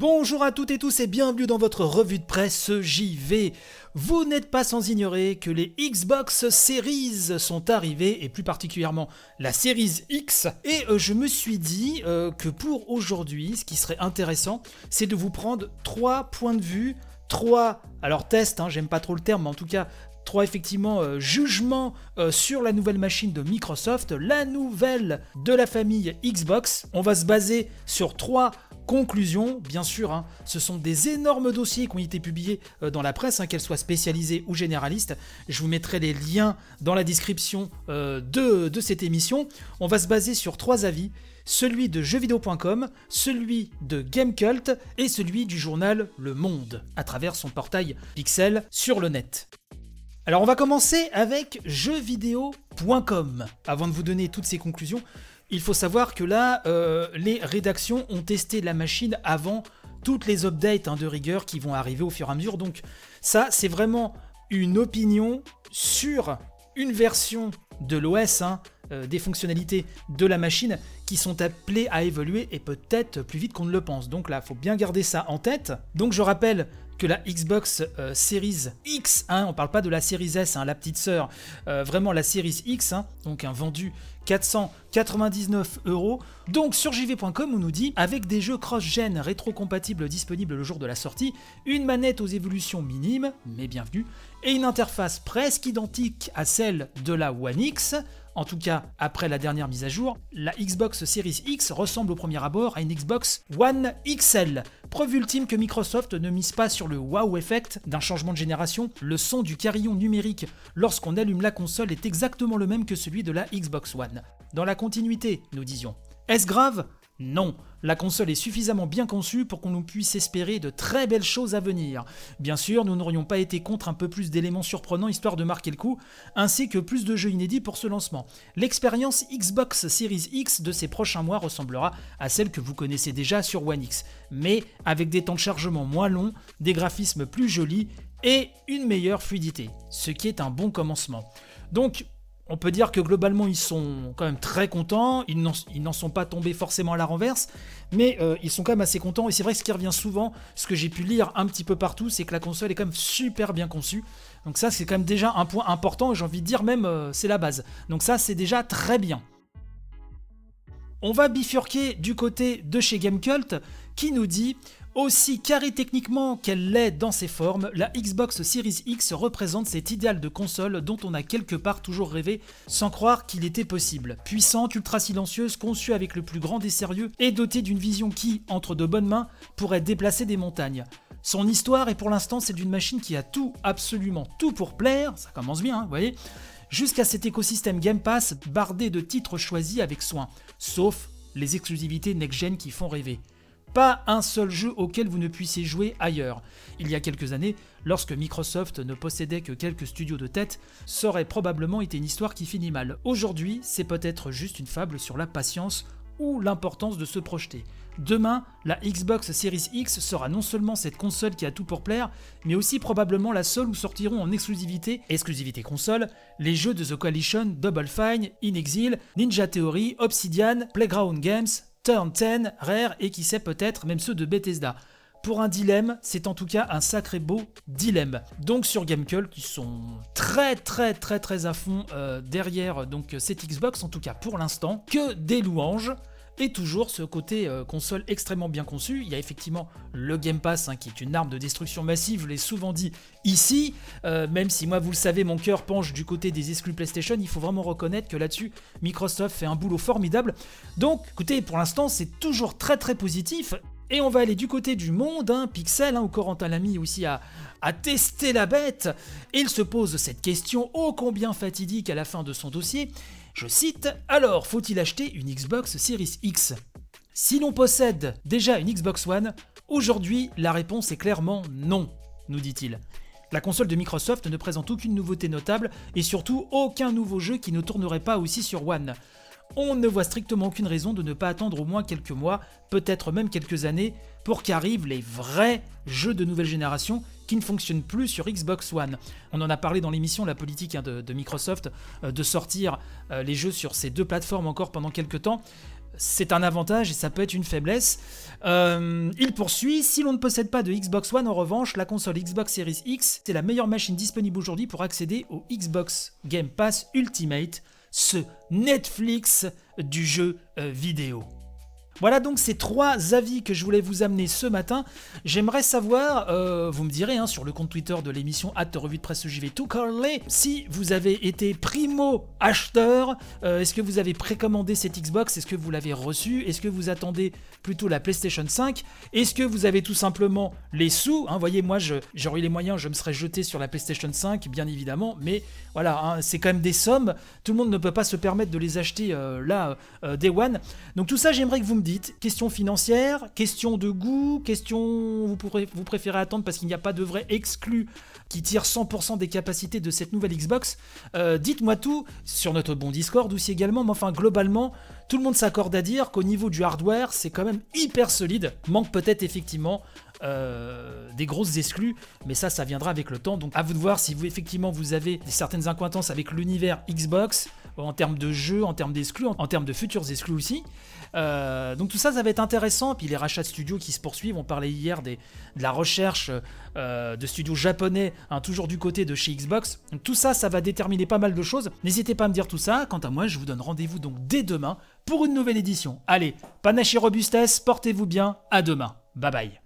Bonjour à toutes et tous et bienvenue dans votre revue de presse JV. Vous n'êtes pas sans ignorer que les Xbox Series sont arrivées et plus particulièrement la Series X. Et euh, je me suis dit euh, que pour aujourd'hui, ce qui serait intéressant, c'est de vous prendre trois points de vue, trois, alors test, hein, j'aime pas trop le terme, mais en tout cas trois effectivement euh, jugements sur la nouvelle machine de Microsoft, la nouvelle de la famille Xbox. On va se baser sur trois Conclusion, bien sûr, hein, ce sont des énormes dossiers qui ont été publiés euh, dans la presse, hein, qu'elle qu'elles soient spécialisées ou généralistes. Je vous mettrai les liens dans la description euh, de, de cette émission. On va se baser sur trois avis celui de jeuxvideo.com, celui de Gamecult et celui du journal Le Monde, à travers son portail Pixel sur le net. Alors on va commencer avec jeuxvideo.com. Avant de vous donner toutes ces conclusions, il faut savoir que là, euh, les rédactions ont testé la machine avant toutes les updates hein, de rigueur qui vont arriver au fur et à mesure. Donc ça, c'est vraiment une opinion sur une version de l'OS, hein, euh, des fonctionnalités de la machine qui sont appelées à évoluer et peut-être plus vite qu'on ne le pense. Donc là, il faut bien garder ça en tête. Donc je rappelle que la Xbox euh, Series X, hein, on parle pas de la Series S, hein, la petite sœur, euh, vraiment la Series X, hein, donc un vendu 499 euros. Donc sur jv.com on nous dit avec des jeux cross-gen rétro-compatibles disponibles le jour de la sortie, une manette aux évolutions minimes, mais bienvenue, et une interface presque identique à celle de la One X, en tout cas, après la dernière mise à jour, la Xbox Series X ressemble au premier abord à une Xbox One XL. Preuve ultime que Microsoft ne mise pas sur le wow effect d'un changement de génération, le son du carillon numérique lorsqu'on allume la console est exactement le même que celui de la Xbox One. Dans la continuité, nous disions. Est-ce grave? Non, la console est suffisamment bien conçue pour qu'on nous puisse espérer de très belles choses à venir. Bien sûr, nous n'aurions pas été contre un peu plus d'éléments surprenants histoire de marquer le coup, ainsi que plus de jeux inédits pour ce lancement. L'expérience Xbox Series X de ces prochains mois ressemblera à celle que vous connaissez déjà sur One X, mais avec des temps de chargement moins longs, des graphismes plus jolis et une meilleure fluidité, ce qui est un bon commencement. Donc, on peut dire que globalement ils sont quand même très contents, ils n'en sont pas tombés forcément à la renverse, mais euh, ils sont quand même assez contents, et c'est vrai que ce qui revient souvent, ce que j'ai pu lire un petit peu partout, c'est que la console est quand même super bien conçue, donc ça c'est quand même déjà un point important, j'ai envie de dire même euh, c'est la base, donc ça c'est déjà très bien. On va bifurquer du côté de chez Gamecult, qui nous dit aussi carré techniquement qu'elle l'est dans ses formes, la Xbox Series X représente cet idéal de console dont on a quelque part toujours rêvé sans croire qu'il était possible. Puissante, ultra silencieuse, conçue avec le plus grand des sérieux et dotée d'une vision qui, entre de bonnes mains, pourrait déplacer des montagnes. Son histoire est pour l'instant c'est d'une machine qui a tout, absolument tout pour plaire, ça commence bien, hein, vous voyez, jusqu'à cet écosystème Game Pass bardé de titres choisis avec soin, sauf les exclusivités next-gen qui font rêver. Pas un seul jeu auquel vous ne puissiez jouer ailleurs. Il y a quelques années, lorsque Microsoft ne possédait que quelques studios de tête, ça aurait probablement été une histoire qui finit mal. Aujourd'hui, c'est peut-être juste une fable sur la patience ou l'importance de se projeter. Demain, la Xbox Series X sera non seulement cette console qui a tout pour plaire, mais aussi probablement la seule où sortiront en exclusivité, exclusivité console, les jeux de The Coalition, Double Fine, In Exile, Ninja Theory, Obsidian, Playground Games, Turn 10, Rare et qui sait peut-être même ceux de Bethesda. Pour un dilemme, c'est en tout cas un sacré beau dilemme. Donc sur Gamecult, qui sont très très très très à fond euh, derrière donc cette Xbox, en tout cas pour l'instant, que des louanges. Et toujours ce côté euh, console extrêmement bien conçu. Il y a effectivement le Game Pass hein, qui est une arme de destruction massive, je l'ai souvent dit ici. Euh, même si moi, vous le savez, mon cœur penche du côté des exclus PlayStation, il faut vraiment reconnaître que là-dessus, Microsoft fait un boulot formidable. Donc, écoutez, pour l'instant, c'est toujours très très positif. Et on va aller du côté du monde, hein, Pixel, hein, où Corentin l'a mis aussi à, à tester la bête. Il se pose cette question ô combien fatidique à la fin de son dossier. Je cite Alors, faut-il acheter une Xbox Series X? Si l'on possède déjà une Xbox One, aujourd'hui la réponse est clairement non, nous dit-il. La console de Microsoft ne présente aucune nouveauté notable et surtout aucun nouveau jeu qui ne tournerait pas aussi sur One. On ne voit strictement aucune raison de ne pas attendre au moins quelques mois, peut-être même quelques années, pour qu'arrivent les vrais jeux de nouvelle génération qui ne fonctionnent plus sur Xbox One. On en a parlé dans l'émission La politique hein, de, Microsoft euh, de sortir euh, les jeux sur ces deux plateformes encore pendant quelques temps. c'est un avantage et ça peut être une faiblesse. Euh, il poursuit, si l'on ne possède pas de Xbox One, en revanche, la console Xbox Series X, c'est la meilleure machine disponible aujourd'hui pour accéder au Xbox Game Pass Ultimate, ce Netflix du jeu vidéo. Voilà donc ces trois avis que je voulais vous amener ce matin. J'aimerais savoir, euh, vous me direz hein, sur le compte Twitter de l'émission Hâte Revue de Presse JV tout Carley, si vous avez été primo acheteur, euh, est-ce que vous avez précommandé cette Xbox, est-ce que vous l'avez reçue, est-ce que vous attendez plutôt la PlayStation 5, est-ce que vous avez tout simplement les sous, hein, voyez moi j'aurais les moyens, je me serais jeté sur la PlayStation 5 bien évidemment, mais voilà, hein, c'est quand même des sommes, tout le monde ne peut pas se permettre de les acheter euh, là, Day One. Donc tout ça j'aimerais que vous me question financière, question de goût, question vous, pourrez, vous préférez attendre parce qu'il n'y a pas de vrai exclu qui tire 100% des capacités de cette nouvelle Xbox. Euh, dites-moi tout sur notre bon Discord aussi également, mais enfin globalement, tout le monde s'accorde à dire qu'au niveau du hardware, c'est quand même hyper solide. Manque peut-être effectivement euh, des grosses exclus, mais ça, ça viendra avec le temps. Donc à vous de voir si vous effectivement vous avez certaines incointances avec l'univers Xbox en termes de jeux, en termes d'exclus, en, termes de futurs exclus aussi. Euh, donc tout ça, ça va être intéressant. Puis les rachats de studios qui se poursuivent. On parlait hier de la recherche euh, de studios japonais, hein, toujours du côté de chez Xbox. Donc tout ça, ça va déterminer pas mal de choses. N'hésitez pas à me dire tout ça. Quant à moi, je vous donne rendez-vous donc dès demain pour une nouvelle édition. Allez, panache et robustesse, portez-vous bien. À demain. Bye bye.